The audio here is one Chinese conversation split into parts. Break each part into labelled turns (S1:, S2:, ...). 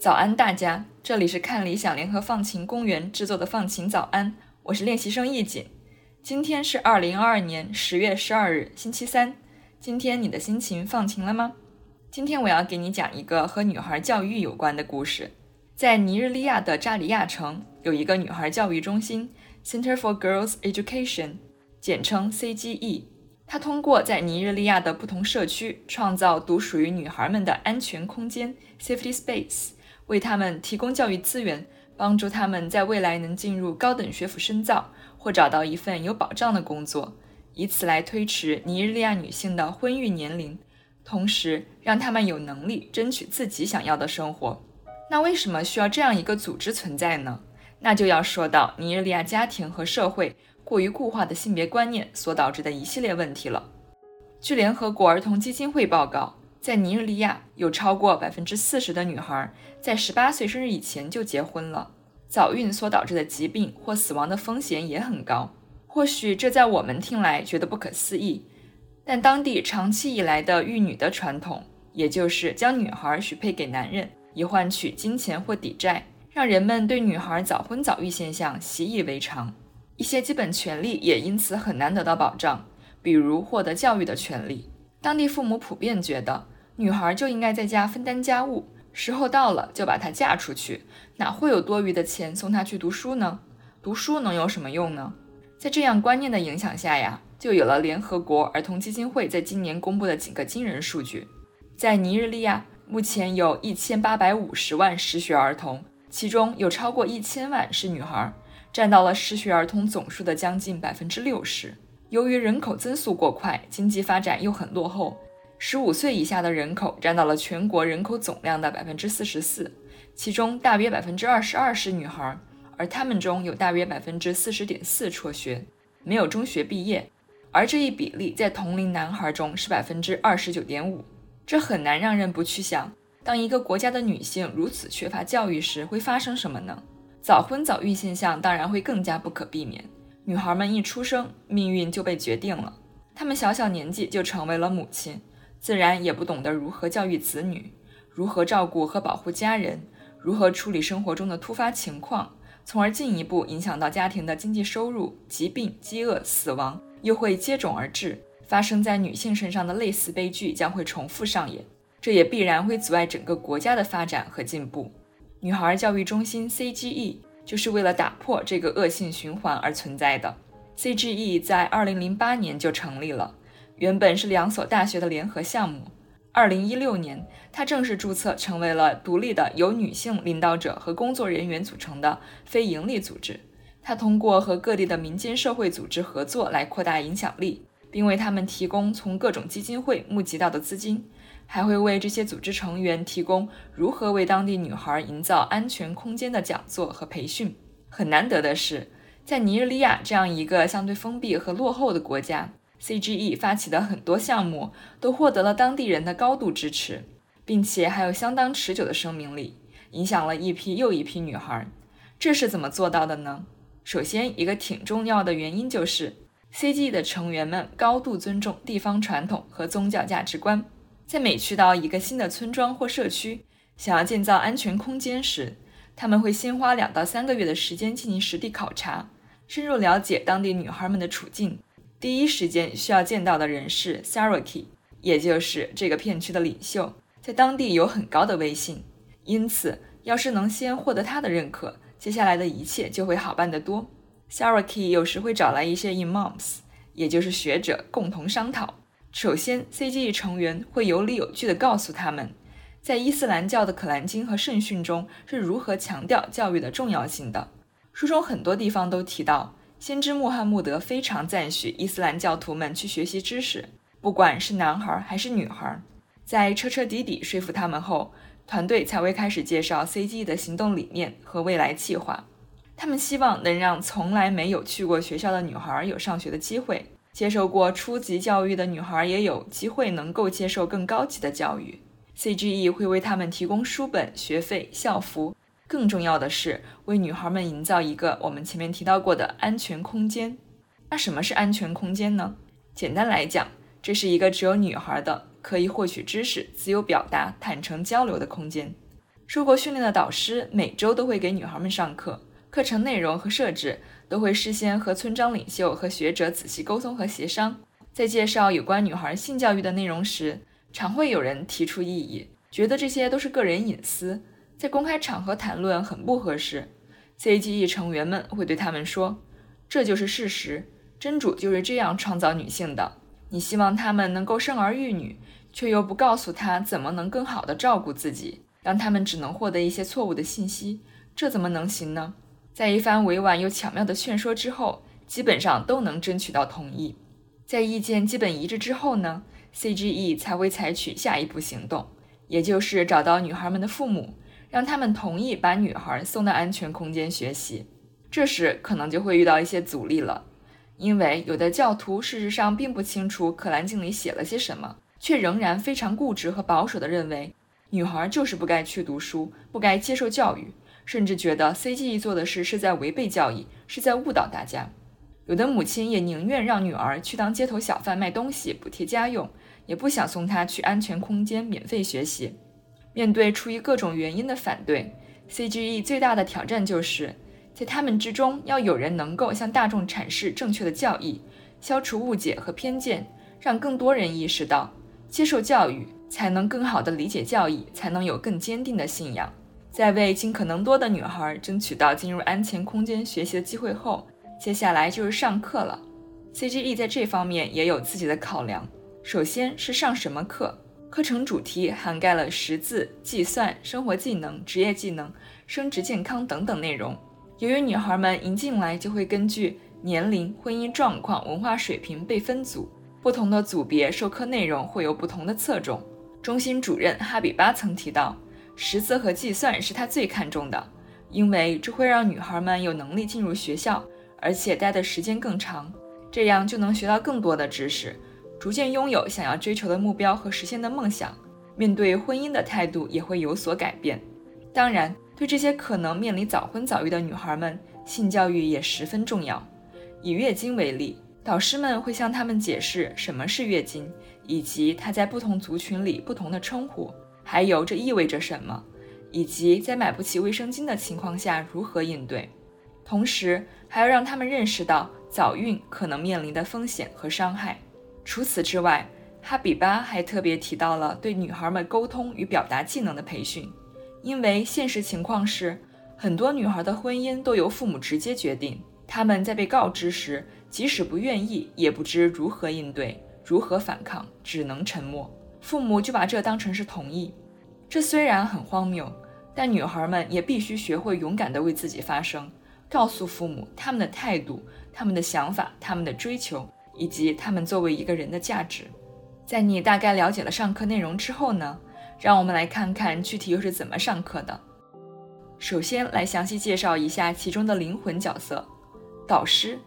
S1: 早安，大家！这里是看理想联合放晴公园制作的放晴早安，我是练习生易锦。今天是二零二二年十月十二日，星期三。今天你的心情放晴了吗？今天我要给你讲一个和女孩教育有关的故事。在尼日利亚的扎里亚城有一个女孩教育中心 （Center for Girls Education），简称 CGE。它通过在尼日利亚的不同社区创造独属于女孩们的安全空间 （Safety Space）。为她们提供教育资源，帮助她们在未来能进入高等学府深造或找到一份有保障的工作，以此来推迟尼日利亚女性的婚育年龄，同时让他们有能力争取自己想要的生活。那为什么需要这样一个组织存在呢？那就要说到尼日利亚家庭和社会过于固化的性别观念所导致的一系列问题了。据联合国儿童基金会报告。在尼日利亚，有超过百分之四十的女孩在十八岁生日以前就结婚了。早孕所导致的疾病或死亡的风险也很高。或许这在我们听来觉得不可思议，但当地长期以来的育女的传统，也就是将女孩许配给男人以换取金钱或抵债，让人们对女孩早婚早育现象习以为常。一些基本权利也因此很难得到保障，比如获得教育的权利。当地父母普遍觉得，女孩就应该在家分担家务，时候到了就把她嫁出去，哪会有多余的钱送她去读书呢？读书能有什么用呢？在这样观念的影响下呀，就有了联合国儿童基金会在今年公布的几个惊人数据：在尼日利亚，目前有一千八百五十万失学儿童，其中有超过一千万是女孩，占到了失学儿童总数的将近百分之六十。由于人口增速过快，经济发展又很落后，十五岁以下的人口占到了全国人口总量的百分之四十四，其中大约百分之二十二是女孩，而他们中有大约百分之四十点四辍学，没有中学毕业，而这一比例在同龄男孩中是百分之二十九点五。这很难让人不去想，当一个国家的女性如此缺乏教育时，会发生什么呢？早婚早育现象当然会更加不可避免。女孩们一出生，命运就被决定了。她们小小年纪就成为了母亲，自然也不懂得如何教育子女，如何照顾和保护家人，如何处理生活中的突发情况，从而进一步影响到家庭的经济收入。疾病、饥饿、死亡又会接踵而至，发生在女性身上的类似悲剧将会重复上演，这也必然会阻碍整个国家的发展和进步。女孩教育中心 （CGE）。就是为了打破这个恶性循环而存在的。CGE 在2008年就成立了，原本是两所大学的联合项目。2016年，它正式注册成为了独立的由女性领导者和工作人员组成的非营利组织。他通过和各地的民间社会组织合作来扩大影响力，并为他们提供从各种基金会募集到的资金。还会为这些组织成员提供如何为当地女孩营造安全空间的讲座和培训。很难得的是，在尼日利亚这样一个相对封闭和落后的国家，CGE 发起的很多项目都获得了当地人的高度支持，并且还有相当持久的生命力，影响了一批又一批女孩。这是怎么做到的呢？首先，一个挺重要的原因就是，C G 的成员们高度尊重地方传统和宗教价值观。在每去到一个新的村庄或社区，想要建造安全空间时，他们会先花两到三个月的时间进行实地考察，深入了解当地女孩们的处境。第一时间需要见到的人是 Saraki，也就是这个片区的领袖，在当地有很高的威信。因此，要是能先获得他的认可，接下来的一切就会好办得多。Saraki 有时会找来一些 Imams，也就是学者，共同商讨。首先，CGE 成员会有理有据地告诉他们，在伊斯兰教的《可兰经》和圣训中是如何强调教育的重要性的。书中很多地方都提到，先知穆罕默德非常赞许伊斯兰教徒们去学习知识，不管是男孩还是女孩。在彻彻底底说服他们后，团队才会开始介绍 CGE 的行动理念和未来计划。他们希望能让从来没有去过学校的女孩有上学的机会。接受过初级教育的女孩也有机会能够接受更高级的教育。CGE 会为他们提供书本、学费、校服，更重要的是为女孩们营造一个我们前面提到过的安全空间。那什么是安全空间呢？简单来讲，这是一个只有女孩的、可以获取知识、自由表达、坦诚交流的空间。受过训练的导师每周都会给女孩们上课，课程内容和设置都会事先和村庄领袖和学者仔细沟通和协商。在介绍有关女孩性教育的内容时，常会有人提出异议，觉得这些都是个人隐私，在公开场合谈论很不合适。CGE 成员们会对他们说：“这就是事实，真主就是这样创造女性的。你希望他们能够生儿育女，却又不告诉他怎么能更好的照顾自己，让他们只能获得一些错误的信息，这怎么能行呢？”在一番委婉又巧妙的劝说之后，基本上都能争取到同意。在意见基本一致之后呢？CGE 才会采取下一步行动，也就是找到女孩们的父母，让他们同意把女孩送到安全空间学习。这时可能就会遇到一些阻力了，因为有的教徒事实上并不清楚《可兰经》里写了些什么，却仍然非常固执和保守地认为女孩就是不该去读书，不该接受教育，甚至觉得 CGE 做的事是在违背教义，是在误导大家。有的母亲也宁愿让女儿去当街头小贩卖东西补贴家用，也不想送她去安全空间免费学习。面对出于各种原因的反对，CGE 最大的挑战就是在他们之中要有人能够向大众阐释正确的教义，消除误解和偏见，让更多人意识到接受教育才能更好地理解教义，才能有更坚定的信仰。在为尽可能多的女孩争取到进入安全空间学习的机会后。接下来就是上课了，CGE 在这方面也有自己的考量。首先是上什么课，课程主题涵盖了识字、计算、生活技能、职业技能、生殖健康等等内容。由于女孩们一进来就会根据年龄、婚姻状况、文化水平被分组，不同的组别授课内容会有不同的侧重。中心主任哈比巴曾提到，识字和计算是他最看重的，因为这会让女孩们有能力进入学校。而且待的时间更长，这样就能学到更多的知识，逐渐拥有想要追求的目标和实现的梦想。面对婚姻的态度也会有所改变。当然，对这些可能面临早婚早育的女孩们，性教育也十分重要。以月经为例，导师们会向她们解释什么是月经，以及它在不同族群里不同的称呼，还有这意味着什么，以及在买不起卫生巾的情况下如何应对。同时，还要让他们认识到早孕可能面临的风险和伤害。除此之外，哈比巴还特别提到了对女孩们沟通与表达技能的培训，因为现实情况是，很多女孩的婚姻都由父母直接决定，他们在被告知时，即使不愿意，也不知如何应对、如何反抗，只能沉默。父母就把这当成是同意。这虽然很荒谬，但女孩们也必须学会勇敢地为自己发声。告诉父母他们的态度、他们的想法、他们的追求，以及他们作为一个人的价值。在你大概了解了上课内容之后呢，让我们来看看具体又是怎么上课的。首先来详细介绍一下其中的灵魂角色——导师。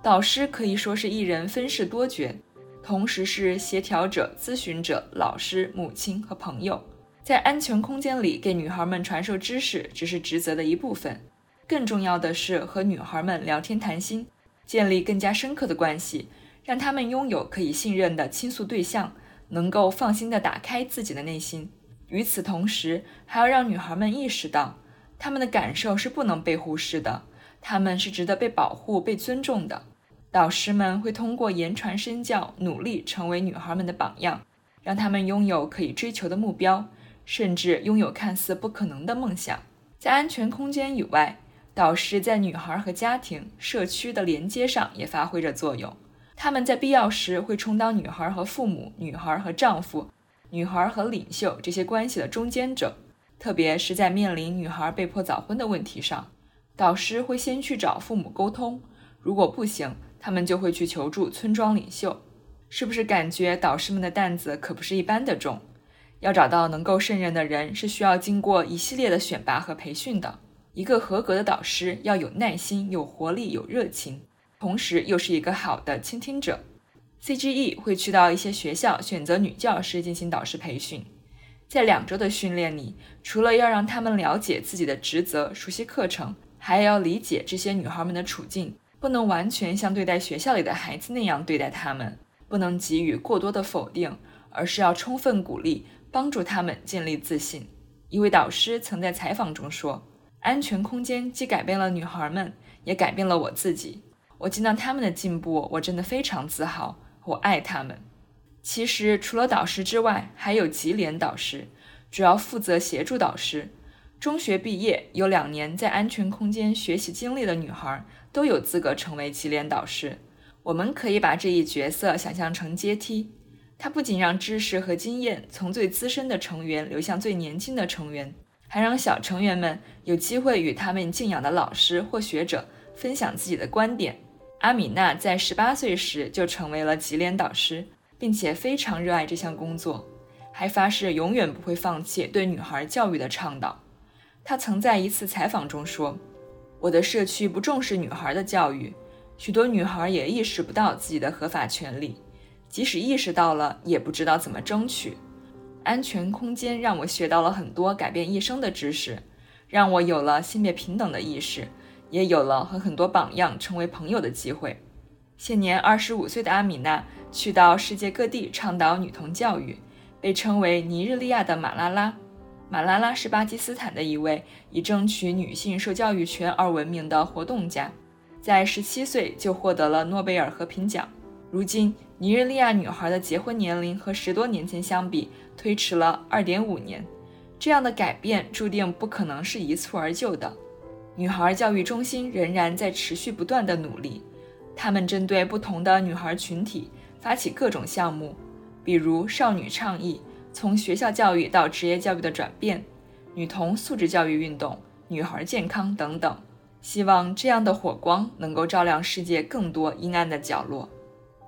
S1: 导师可以说是一人分饰多角，同时是协调者、咨询者、老师、母亲和朋友。在安全空间里给女孩们传授知识，只是职责的一部分。更重要的是和女孩们聊天谈心，建立更加深刻的关系，让她们拥有可以信任的倾诉对象，能够放心地打开自己的内心。与此同时，还要让女孩们意识到，她们的感受是不能被忽视的，她们是值得被保护、被尊重的。导师们会通过言传身教，努力成为女孩们的榜样，让她们拥有可以追求的目标，甚至拥有看似不可能的梦想。在安全空间以外。导师在女孩和家庭、社区的连接上也发挥着作用。他们在必要时会充当女孩和父母、女孩和丈夫、女孩和领袖这些关系的中间者。特别是在面临女孩被迫早婚的问题上，导师会先去找父母沟通。如果不行，他们就会去求助村庄领袖。是不是感觉导师们的担子可不是一般的重？要找到能够胜任的人，是需要经过一系列的选拔和培训的。一个合格的导师要有耐心、有活力、有热情，同时又是一个好的倾听者。CGE 会去到一些学校选择女教师进行导师培训。在两周的训练里，除了要让他们了解自己的职责、熟悉课程，还要理解这些女孩们的处境，不能完全像对待学校里的孩子那样对待她们，不能给予过多的否定，而是要充分鼓励，帮助她们建立自信。一位导师曾在采访中说：“安全空间既改变了女孩们，也改变了我自己。我见到他们的进步，我真的非常自豪。我爱他们。”其实，除了导师之外，还有级联导师，主要负责协助导师。中学毕业有两年在安全空间学习经历的女孩，都有资格成为级联导师。我们可以把这一角色想象成阶梯，它不仅让知识和经验从最资深的成员流向最年轻的成员，还让小成员们有机会与他们敬仰的老师或学者分享自己的观点。阿米娜在十八岁时就成为了吉莲导师。并且非常热爱这项工作，还发誓永远不会放弃对女孩教育的倡导。他曾在一次采访中说：“我的社区不重视女孩的教育，许多女孩也意识不到自己的合法权利，即使意识到了，也不知道怎么争取。安全空间让我学到了很多改变一生的知识，让我有了性别平等的意识，也有了和很多榜样成为朋友的机会。”现年二十五岁的阿米娜。去到世界各地倡导女童教育，被称为尼日利亚的马拉拉。马拉拉是巴基斯坦的一位以争取女性受教育权而闻名的活动家，在十七岁就获得了诺贝尔和平奖。如今，尼日利亚女孩的结婚年龄和十多年前相比推迟了二点五年。这样的改变注定不可能是一蹴而就的。女孩教育中心仍然在持续不断的努力，他们针对不同的女孩群体。发起各种项目，比如少女倡议、从学校教育到职业教育的转变、女童素质教育运动、女孩健康等等。希望这样的火光能够照亮世界更多阴暗的角落。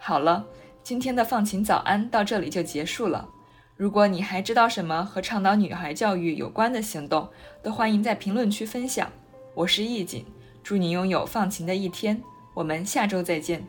S1: 好了，今天的放晴早安到这里就结束了。如果你还知道什么和倡导女孩教育有关的行动，都欢迎在评论区分享。我是易锦，祝你拥有放晴的一天。我们下周再见。